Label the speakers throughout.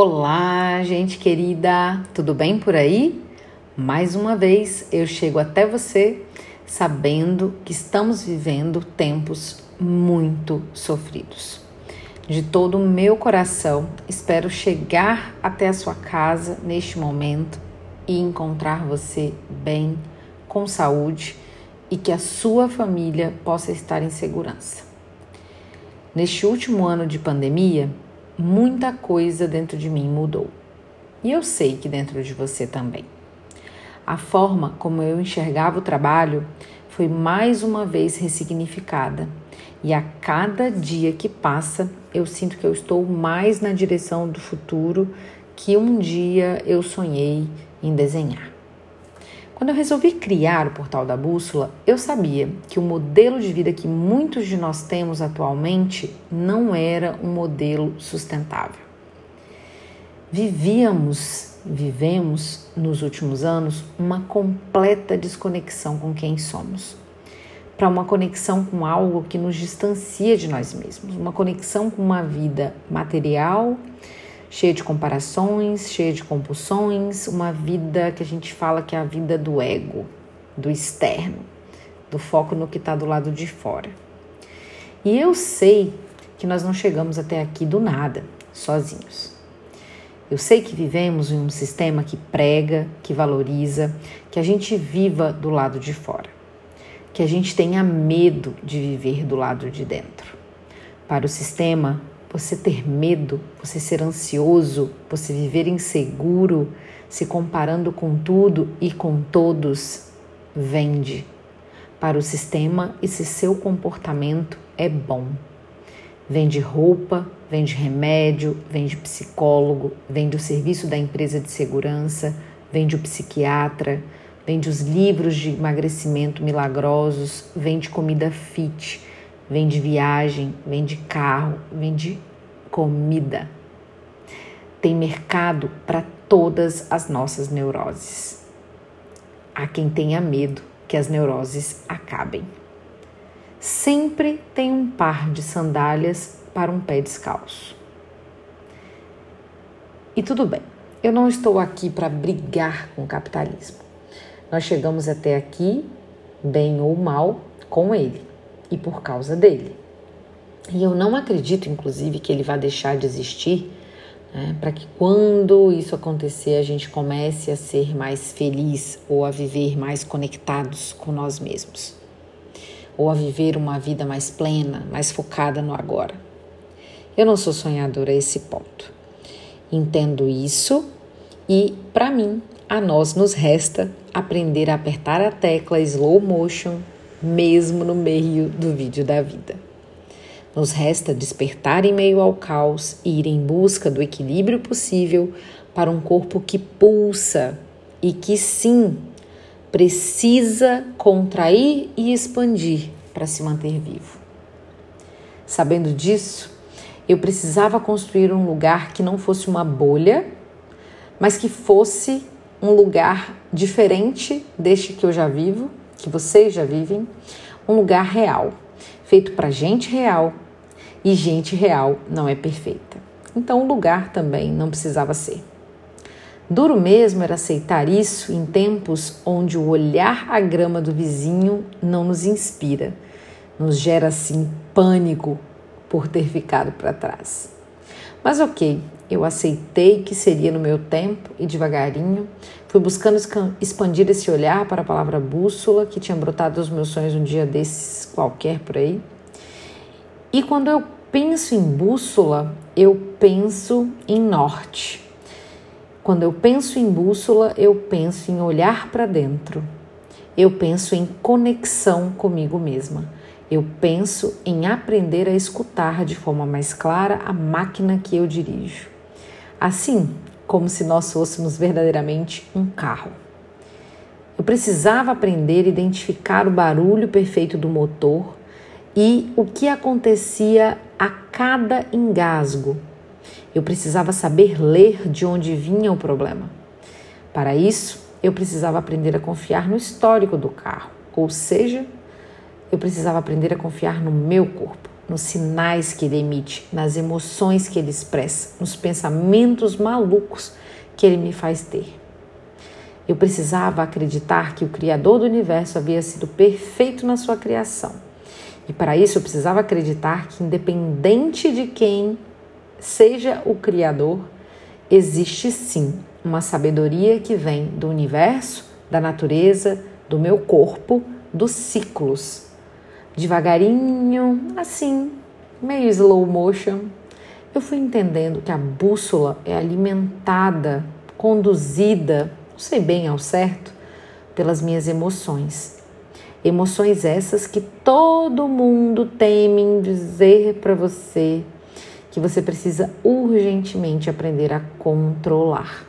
Speaker 1: Olá, gente querida, tudo bem por aí? Mais uma vez eu chego até você sabendo que estamos vivendo tempos muito sofridos. De todo o meu coração, espero chegar até a sua casa neste momento e encontrar você bem, com saúde e que a sua família possa estar em segurança. Neste último ano de pandemia, muita coisa dentro de mim mudou. E eu sei que dentro de você também. A forma como eu enxergava o trabalho foi mais uma vez ressignificada. E a cada dia que passa, eu sinto que eu estou mais na direção do futuro que um dia eu sonhei em desenhar. Quando eu resolvi criar o Portal da Bússola, eu sabia que o modelo de vida que muitos de nós temos atualmente não era um modelo sustentável. Vivíamos, vivemos nos últimos anos uma completa desconexão com quem somos, para uma conexão com algo que nos distancia de nós mesmos, uma conexão com uma vida material cheia de comparações, cheia de compulsões, uma vida que a gente fala que é a vida do ego, do externo, do foco no que está do lado de fora. E eu sei que nós não chegamos até aqui do nada, sozinhos. Eu sei que vivemos em um sistema que prega, que valoriza, que a gente viva do lado de fora, que a gente tenha medo de viver do lado de dentro. Para o sistema, você ter medo, você ser ansioso, você viver inseguro, se comparando com tudo e com todos, vende. Para o sistema, esse seu comportamento é bom. Vende roupa, vende remédio, vende psicólogo, vende o serviço da empresa de segurança, vende o psiquiatra, vende os livros de emagrecimento milagrosos, vende comida fit vem de viagem, vem de carro, vem de comida. Tem mercado para todas as nossas neuroses. Há quem tenha medo que as neuroses acabem. Sempre tem um par de sandálias para um pé descalço. E tudo bem, eu não estou aqui para brigar com o capitalismo. Nós chegamos até aqui, bem ou mal, com ele e por causa dele. E eu não acredito, inclusive, que ele vai deixar de existir né, para que quando isso acontecer a gente comece a ser mais feliz ou a viver mais conectados com nós mesmos, ou a viver uma vida mais plena, mais focada no agora. Eu não sou sonhadora a esse ponto. Entendo isso e, para mim, a nós nos resta aprender a apertar a tecla slow motion mesmo no meio do vídeo da vida. Nos resta despertar em meio ao caos e ir em busca do equilíbrio possível para um corpo que pulsa e que sim precisa contrair e expandir para se manter vivo. Sabendo disso, eu precisava construir um lugar que não fosse uma bolha, mas que fosse um lugar diferente deste que eu já vivo que vocês já vivem, um lugar real, feito para gente real, e gente real não é perfeita. Então o lugar também não precisava ser. Duro mesmo era aceitar isso em tempos onde o olhar a grama do vizinho não nos inspira, nos gera assim pânico por ter ficado para trás. Mas ok, eu aceitei que seria no meu tempo e devagarinho fui buscando expandir esse olhar para a palavra bússola que tinha brotado dos meus sonhos um dia desses qualquer por aí. E quando eu penso em bússola, eu penso em norte. Quando eu penso em bússola, eu penso em olhar para dentro. Eu penso em conexão comigo mesma. Eu penso em aprender a escutar de forma mais clara a máquina que eu dirijo. Assim como se nós fôssemos verdadeiramente um carro. Eu precisava aprender a identificar o barulho perfeito do motor e o que acontecia a cada engasgo. Eu precisava saber ler de onde vinha o problema. Para isso, eu precisava aprender a confiar no histórico do carro, ou seja, eu precisava aprender a confiar no meu corpo. Nos sinais que ele emite, nas emoções que ele expressa, nos pensamentos malucos que ele me faz ter. Eu precisava acreditar que o Criador do universo havia sido perfeito na sua criação. E para isso eu precisava acreditar que, independente de quem seja o Criador, existe sim uma sabedoria que vem do universo, da natureza, do meu corpo, dos ciclos. Devagarinho, assim, meio slow motion, eu fui entendendo que a bússola é alimentada, conduzida, não sei bem ao certo, pelas minhas emoções. Emoções essas que todo mundo teme dizer para você que você precisa urgentemente aprender a controlar.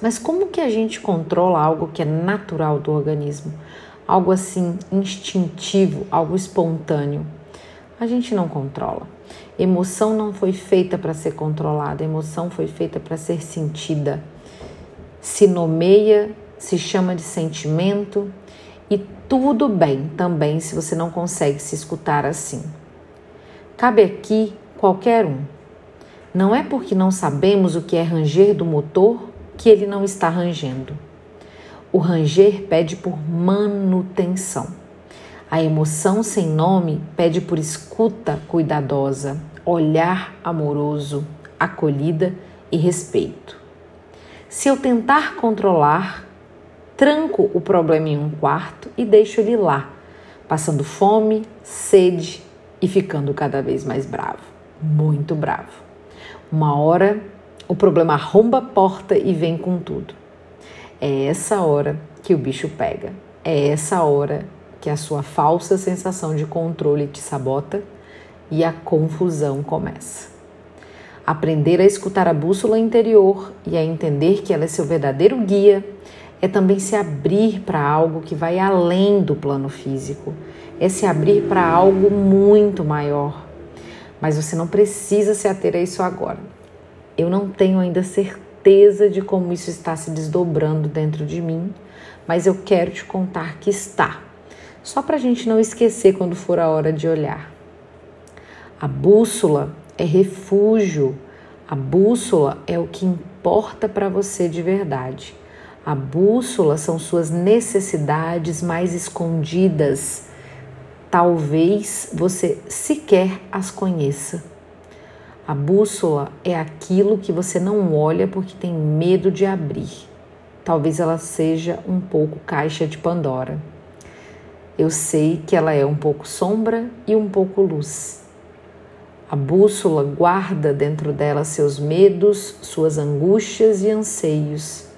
Speaker 1: Mas como que a gente controla algo que é natural do organismo? Algo assim instintivo, algo espontâneo? A gente não controla. Emoção não foi feita para ser controlada, emoção foi feita para ser sentida. Se nomeia, se chama de sentimento e tudo bem também se você não consegue se escutar assim. Cabe aqui qualquer um. Não é porque não sabemos o que é ranger do motor que ele não está rangendo. O ranger pede por manutenção. A emoção sem nome pede por escuta cuidadosa, olhar amoroso, acolhida e respeito. Se eu tentar controlar, tranco o problema em um quarto e deixo ele lá, passando fome, sede e ficando cada vez mais bravo, muito bravo. Uma hora o problema arromba a porta e vem com tudo. É essa hora que o bicho pega. É essa hora que a sua falsa sensação de controle te sabota e a confusão começa. Aprender a escutar a bússola interior e a entender que ela é seu verdadeiro guia é também se abrir para algo que vai além do plano físico, é se abrir para algo muito maior. Mas você não precisa se ater a isso agora. Eu não tenho ainda certeza de como isso está se desdobrando dentro de mim, mas eu quero te contar que está. Só para a gente não esquecer quando for a hora de olhar. A bússola é refúgio. A bússola é o que importa para você de verdade. A bússola são suas necessidades mais escondidas. Talvez você sequer as conheça. A bússola é aquilo que você não olha porque tem medo de abrir. Talvez ela seja um pouco caixa de Pandora. Eu sei que ela é um pouco sombra e um pouco luz. A bússola guarda dentro dela seus medos, suas angústias e anseios,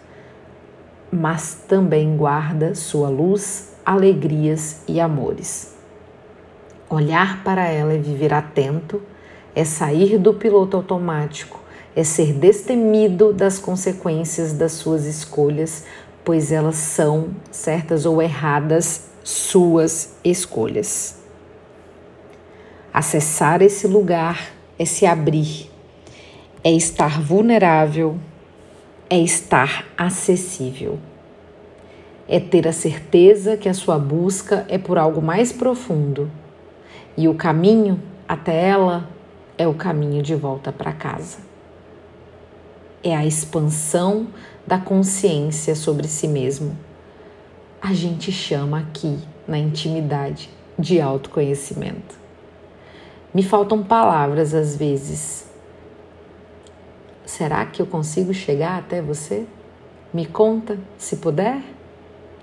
Speaker 1: mas também guarda sua luz, alegrias e amores. Olhar para ela e viver atento é sair do piloto automático, é ser destemido das consequências das suas escolhas, pois elas são, certas ou erradas, suas escolhas. Acessar esse lugar é se abrir, é estar vulnerável, é estar acessível. É ter a certeza que a sua busca é por algo mais profundo e o caminho até ela é o caminho de volta para casa. É a expansão da consciência sobre si mesmo. A gente chama aqui, na intimidade, de autoconhecimento. Me faltam palavras às vezes. Será que eu consigo chegar até você? Me conta, se puder.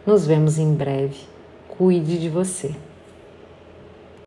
Speaker 1: Nos vemos em breve. Cuide de você.